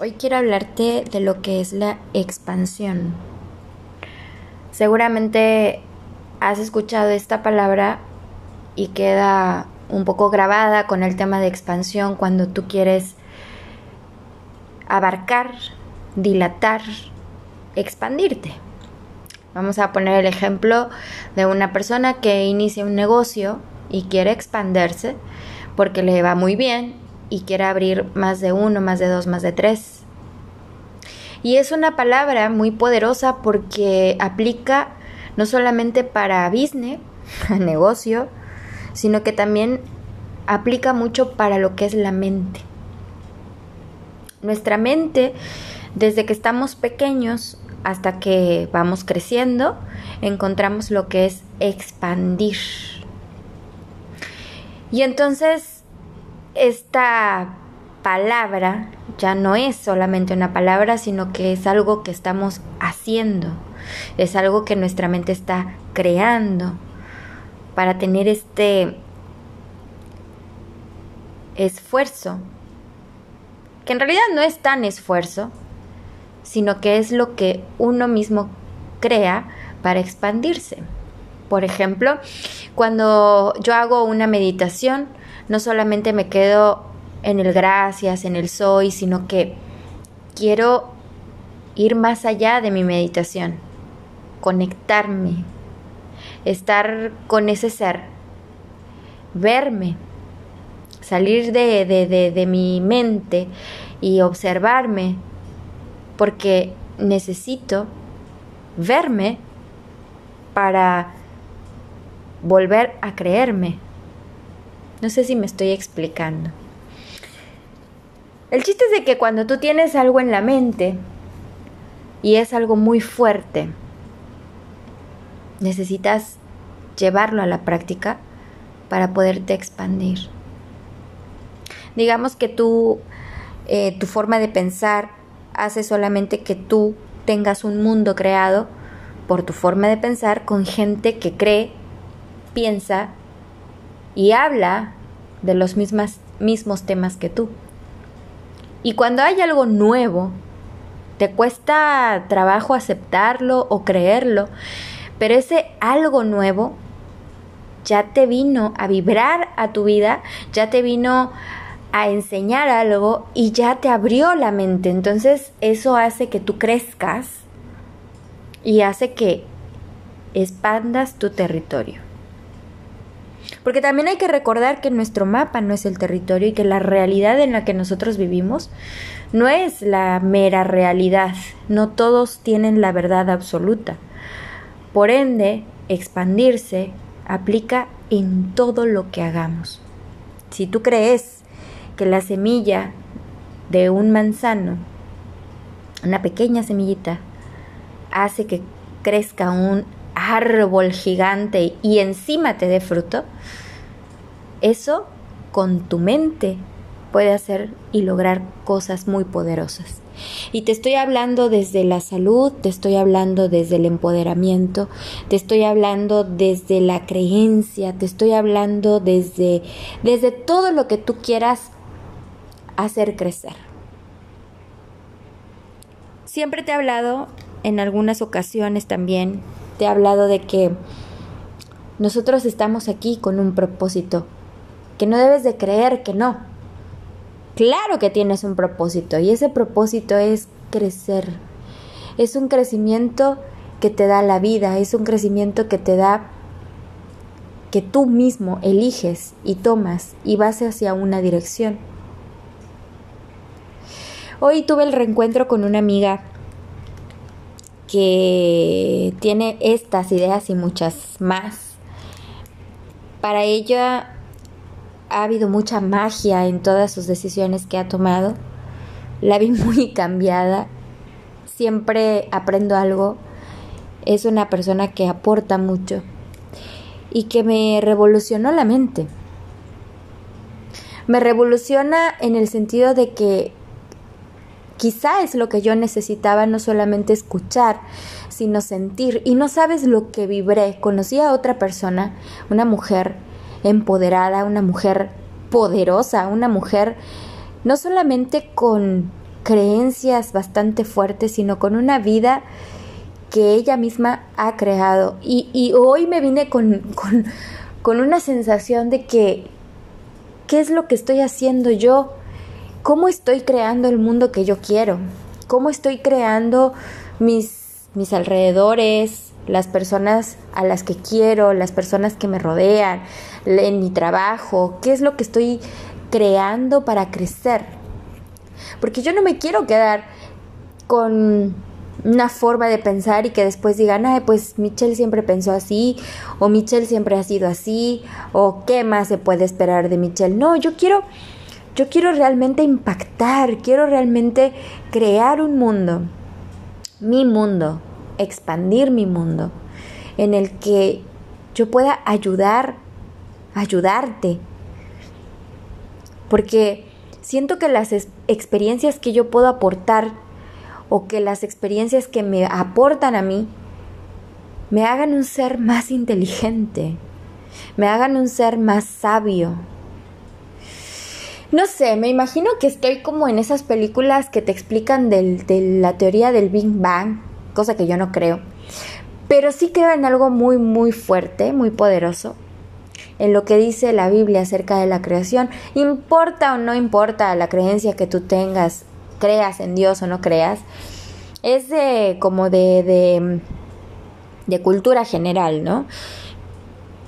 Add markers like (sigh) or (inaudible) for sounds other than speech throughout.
Hoy quiero hablarte de lo que es la expansión. Seguramente has escuchado esta palabra y queda un poco grabada con el tema de expansión cuando tú quieres abarcar, dilatar, expandirte. Vamos a poner el ejemplo de una persona que inicia un negocio y quiere expandirse porque le va muy bien y quiere abrir más de uno, más de dos, más de tres. Y es una palabra muy poderosa porque aplica no solamente para business, (laughs) negocio, sino que también aplica mucho para lo que es la mente. Nuestra mente, desde que estamos pequeños hasta que vamos creciendo, encontramos lo que es expandir. Y entonces esta palabra ya no es solamente una palabra, sino que es algo que estamos haciendo, es algo que nuestra mente está creando para tener este esfuerzo, que en realidad no es tan esfuerzo, sino que es lo que uno mismo crea para expandirse. Por ejemplo, cuando yo hago una meditación, no solamente me quedo en el gracias, en el soy, sino que quiero ir más allá de mi meditación, conectarme, estar con ese ser, verme, salir de, de, de mi mente y observarme, porque necesito verme para volver a creerme. No sé si me estoy explicando. El chiste es de que cuando tú tienes algo en la mente y es algo muy fuerte, necesitas llevarlo a la práctica para poderte expandir. Digamos que tú, eh, tu forma de pensar hace solamente que tú tengas un mundo creado por tu forma de pensar con gente que cree, piensa y habla de los mismos temas que tú. Y cuando hay algo nuevo, te cuesta trabajo aceptarlo o creerlo, pero ese algo nuevo ya te vino a vibrar a tu vida, ya te vino a enseñar algo y ya te abrió la mente. Entonces eso hace que tú crezcas y hace que expandas tu territorio. Porque también hay que recordar que nuestro mapa no es el territorio y que la realidad en la que nosotros vivimos no es la mera realidad. No todos tienen la verdad absoluta. Por ende, expandirse aplica en todo lo que hagamos. Si tú crees que la semilla de un manzano, una pequeña semillita, hace que crezca un árbol gigante y encima te dé fruto, eso con tu mente puede hacer y lograr cosas muy poderosas. Y te estoy hablando desde la salud, te estoy hablando desde el empoderamiento, te estoy hablando desde la creencia, te estoy hablando desde, desde todo lo que tú quieras hacer crecer. Siempre te he hablado en algunas ocasiones también te he hablado de que nosotros estamos aquí con un propósito, que no debes de creer que no. Claro que tienes un propósito y ese propósito es crecer. Es un crecimiento que te da la vida, es un crecimiento que te da que tú mismo eliges y tomas y vas hacia una dirección. Hoy tuve el reencuentro con una amiga que tiene estas ideas y muchas más. Para ella ha habido mucha magia en todas sus decisiones que ha tomado. La vi (laughs) muy cambiada. Siempre aprendo algo. Es una persona que aporta mucho y que me revolucionó la mente. Me revoluciona en el sentido de que Quizá es lo que yo necesitaba no solamente escuchar, sino sentir. Y no sabes lo que vibré. Conocí a otra persona, una mujer empoderada, una mujer poderosa, una mujer no solamente con creencias bastante fuertes, sino con una vida que ella misma ha creado. Y, hoy me vine con, con, con una sensación de que, ¿qué es lo que estoy haciendo yo? ¿Cómo estoy creando el mundo que yo quiero? ¿Cómo estoy creando mis, mis alrededores, las personas a las que quiero, las personas que me rodean, en mi trabajo? ¿Qué es lo que estoy creando para crecer? Porque yo no me quiero quedar con una forma de pensar y que después digan, ay, pues Michelle siempre pensó así, o Michelle siempre ha sido así, o qué más se puede esperar de Michelle. No, yo quiero, yo quiero realmente impactar, quiero realmente crear un mundo, mi mundo, expandir mi mundo, en el que yo pueda ayudar, ayudarte. Porque siento que las experiencias que yo puedo aportar o que las experiencias que me aportan a mí me hagan un ser más inteligente, me hagan un ser más sabio. No sé, me imagino que estoy como en esas películas que te explican de la teoría del Big Bang, cosa que yo no creo, pero sí creo en algo muy, muy fuerte, muy poderoso, en lo que dice la Biblia acerca de la creación. Importa o no importa la creencia que tú tengas creas en Dios o no creas, es de como de, de cultura general, ¿no?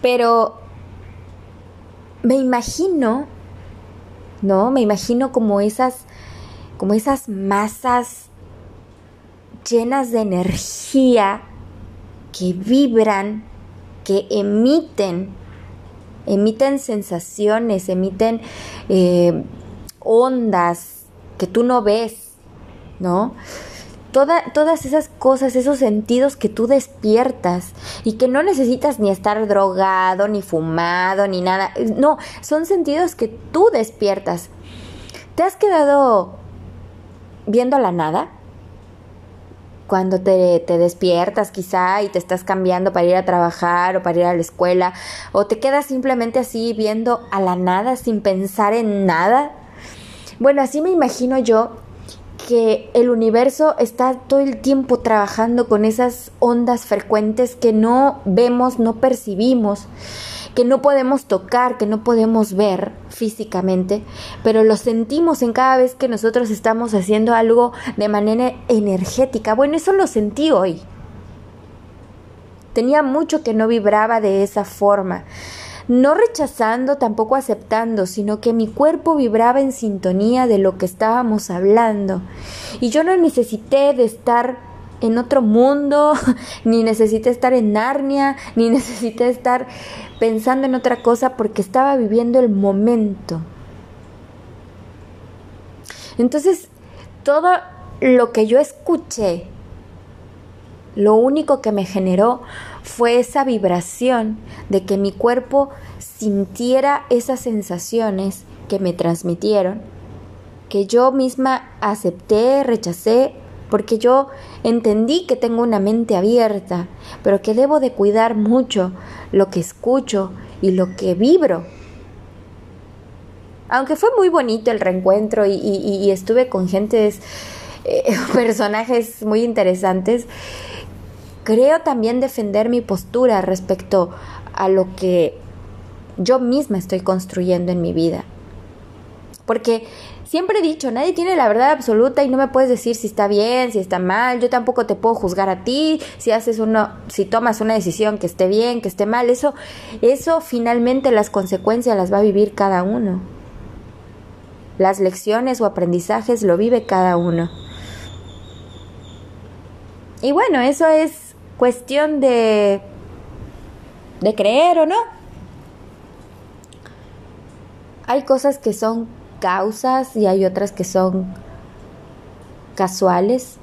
Pero me imagino, ¿no? Me imagino como esas, como esas masas llenas de energía que vibran, que emiten, emiten sensaciones, emiten eh, ondas, que tú no ves, ¿no? Todas esas cosas, esos sentidos que tú despiertas y que no necesitas ni estar drogado, ni fumado, ni nada. No, son sentidos que tú despiertas. ¿Te has quedado viendo la nada? Cuando te, te despiertas quizá y te estás cambiando para ir a trabajar o para ir a la escuela, o te quedas simplemente así viendo a la nada sin pensar en nada. Bueno, así me imagino yo que el universo está todo el tiempo trabajando con esas ondas frecuentes que no vemos, no percibimos, que no podemos tocar, que no podemos ver físicamente, pero lo sentimos en cada vez que nosotros estamos haciendo algo de manera energética. Bueno, eso lo sentí hoy. Tenía mucho que no vibraba de esa forma no rechazando, tampoco aceptando, sino que mi cuerpo vibraba en sintonía de lo que estábamos hablando. Y yo no necesité de estar en otro mundo, (laughs) ni necesité estar en Narnia, (laughs) ni necesité estar pensando en otra cosa porque estaba viviendo el momento. Entonces, todo lo que yo escuché, lo único que me generó fue esa vibración de que mi cuerpo sintiera esas sensaciones que me transmitieron, que yo misma acepté, rechacé, porque yo entendí que tengo una mente abierta, pero que debo de cuidar mucho lo que escucho y lo que vibro. Aunque fue muy bonito el reencuentro y, estuve con gentes, eh, (laughs) personajes muy interesantes, creo también defender mi postura respecto a lo que yo misma estoy construyendo en mi vida. Porque siempre he dicho, nadie tiene la verdad absoluta y no me puedes decir si está bien, si está mal, yo tampoco te puedo juzgar a ti si haces uno si tomas una decisión que esté bien, que esté mal, eso eso finalmente las consecuencias las va a vivir cada uno. Las lecciones o aprendizajes lo vive cada uno. Y bueno, eso es cuestión de, de creer o no. Hay cosas que son causas y hay otras que son casuales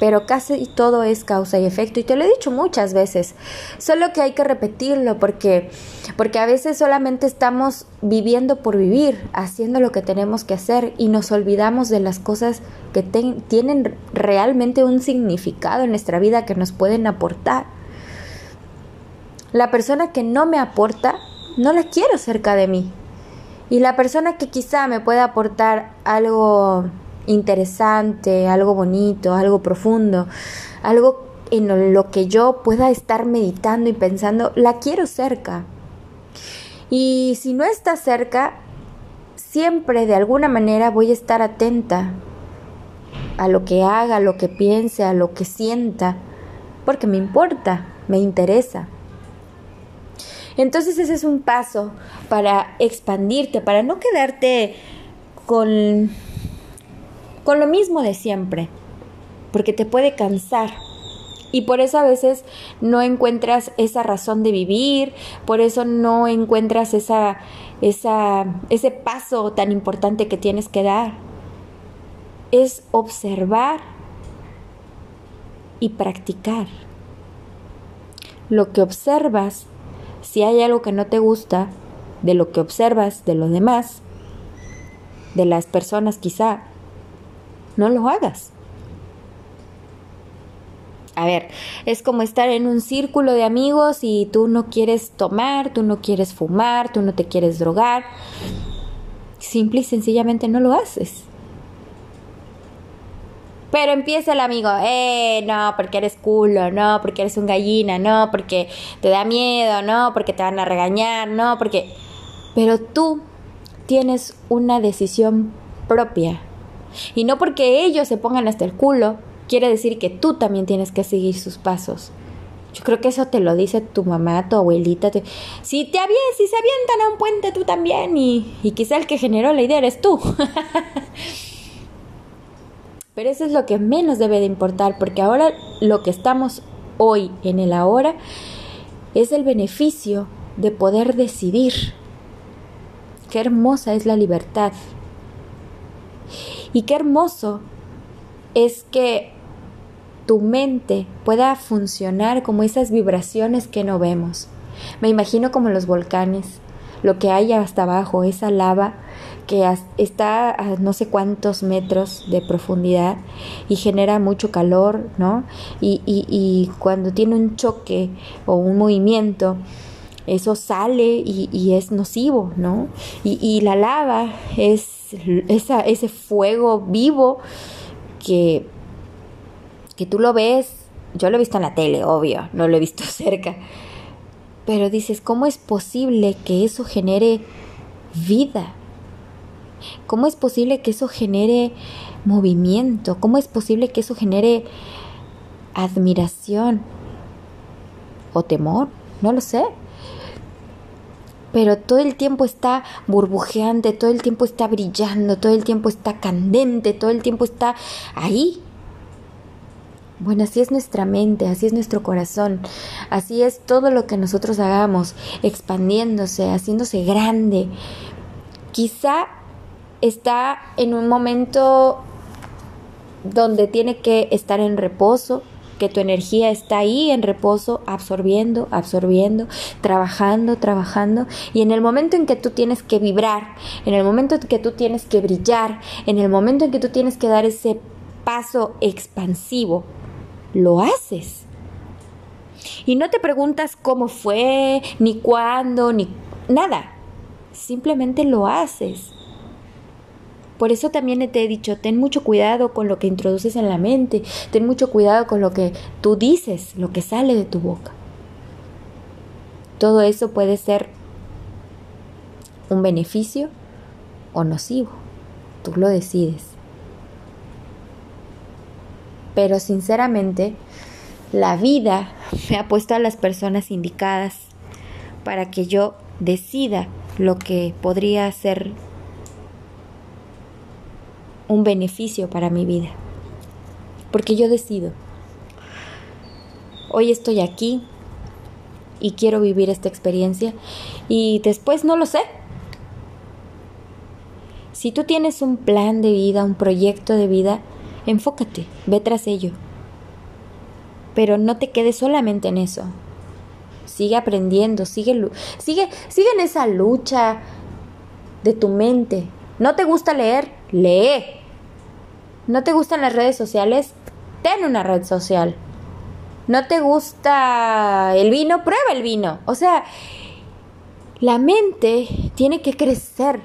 pero casi todo es causa y efecto y te lo he dicho muchas veces, solo que hay que repetirlo porque porque a veces solamente estamos viviendo por vivir, haciendo lo que tenemos que hacer y nos olvidamos de las cosas que tienen realmente un significado en nuestra vida que nos pueden aportar. La persona que no me aporta, no la quiero cerca de mí. Y la persona que quizá me pueda aportar algo interesante, algo bonito, algo profundo, algo en lo que yo pueda estar meditando y pensando, la quiero cerca. Y si no está cerca, siempre de alguna manera voy a estar atenta a lo que haga, a lo que piense, a lo que sienta, porque me importa, me interesa. Entonces ese es un paso para expandirte, para no quedarte con, con lo mismo de siempre, porque te puede cansar. Y por eso a veces no encuentras esa razón de vivir, por eso no encuentras esa, esa, ese paso tan importante que tienes que dar. Es observar y practicar. Lo que observas, si hay algo que no te gusta de lo que observas de los demás, de las personas quizá, no lo hagas. A ver, es como estar en un círculo de amigos y tú no quieres tomar, tú no quieres fumar, tú no te quieres drogar. Simple y sencillamente no lo haces. Pero empieza el amigo, eh, no, porque eres culo, no, porque eres un gallina, no, porque te da miedo, no, porque te van a regañar, no, porque... Pero tú tienes una decisión propia. Y no porque ellos se pongan hasta el culo, quiere decir que tú también tienes que seguir sus pasos. Yo creo que eso te lo dice tu mamá, tu abuelita. Si te si se avientan a un puente, tú también. Y, y quizá el que generó la idea eres tú. (laughs) Pero eso es lo que menos debe de importar, porque ahora lo que estamos hoy en el ahora es el beneficio de poder decidir. Qué hermosa es la libertad. Y qué hermoso es que tu mente pueda funcionar como esas vibraciones que no vemos. Me imagino como los volcanes, lo que hay hasta abajo, esa lava que está a no sé cuántos metros de profundidad y genera mucho calor, ¿no? Y, y, cuando tiene un choque o un movimiento, eso sale y, es nocivo, ¿no? Y, la lava es ese fuego vivo que que tú lo ves, yo lo he visto en la tele, obvio, no lo he visto (laughs) cerca, pero dices, ¿cómo es posible que eso genere vida? ¿Cómo es posible que eso genere movimiento? ¿Cómo es posible que eso genere admiración o temor? No lo sé. Pero todo el tiempo está burbujeante, todo el tiempo está brillando, todo el tiempo está candente, todo el tiempo está ahí, bueno, así es nuestra mente, así es nuestro corazón, así es todo lo que nosotros hagamos, expandiéndose, haciéndose grande. Quizá está en un momento donde tiene que estar en reposo, que tu energía está ahí en reposo, absorbiendo, absorbiendo, trabajando, trabajando, y en el momento en que tú tienes que vibrar, en el momento en que tú tienes que brillar, en el momento en que tú tienes que dar ese paso expansivo, lo haces. Y no te preguntas cómo fue, ni cuándo, ni nada. Simplemente lo haces. Por eso también te he dicho, ten mucho cuidado con lo que introduces en la mente, ten mucho cuidado con lo que tú dices, lo que sale de tu boca. Todo eso puede ser un beneficio o nocivo. Tú lo decides. Pero sinceramente, la vida me ha puesto a las personas indicadas para que yo decida lo que podría ser un beneficio para mi vida. Porque yo decido. Hoy estoy aquí y quiero vivir esta experiencia y después no lo sé. Si tú tienes un plan de vida, un proyecto de vida, Enfócate, ve tras ello. Pero no te quedes solamente en eso. Sigue aprendiendo, sigue, sigue, sigue en esa lucha de tu mente. ¿No te gusta leer? Lee. ¿No te gustan las redes sociales? Ten una red social. ¿No te gusta el vino? Prueba el vino. O sea, la mente tiene que crecer.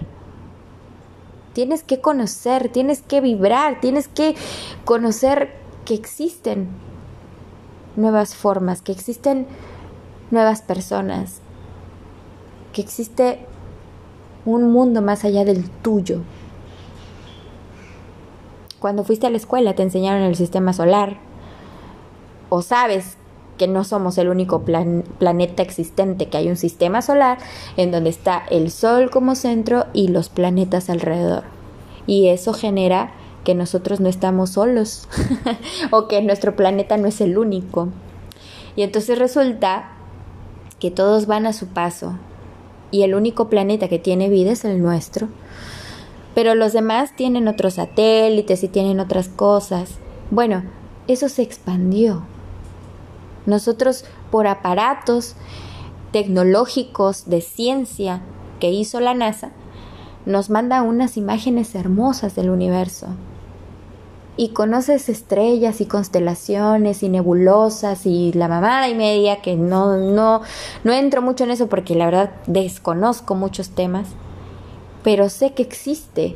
Tienes que conocer, tienes que vibrar, tienes que conocer que existen nuevas formas, que existen nuevas personas, que existe un mundo más allá del tuyo. Cuando fuiste a la escuela te enseñaron el sistema solar, o sabes que no somos el único planeta existente, que hay un sistema solar en donde está el Sol como centro y los planetas alrededor. Y eso genera que nosotros no estamos solos (laughs) o que nuestro planeta no es el único. Y entonces resulta que todos van a su paso y el único planeta que tiene vida es el nuestro. Pero los demás tienen otros satélites y tienen otras cosas. Bueno, eso se expandió. Nosotros por aparatos tecnológicos de ciencia que hizo la NASA, nos manda unas imágenes hermosas del universo. Y conoces estrellas y constelaciones y nebulosas y la mamada y media, que no, no, no entro mucho en eso porque la verdad desconozco muchos temas, pero sé que existe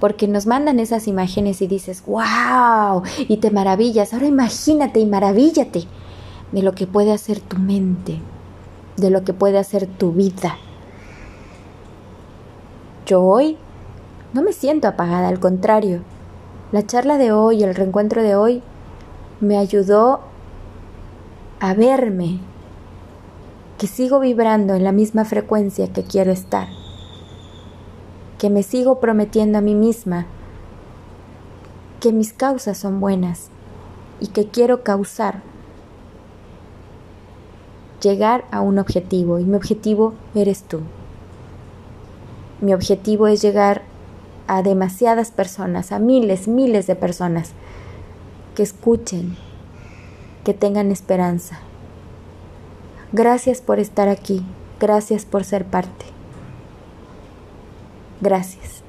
porque nos mandan esas imágenes y dices, wow, y te maravillas. Ahora imagínate y maravíllate de lo que puede hacer tu mente, de lo que puede hacer tu vida. Yo hoy no me siento apagada, al contrario. La charla de hoy, el reencuentro de hoy, me ayudó a verme, que sigo vibrando en la misma frecuencia que quiero estar que me sigo prometiendo a mí misma que mis causas son buenas y que quiero causar llegar a un objetivo y mi objetivo eres tú. Mi objetivo es llegar a demasiadas personas, a miles, miles de personas que escuchen, que tengan esperanza. Gracias por estar aquí, gracias por ser parte. Gracias.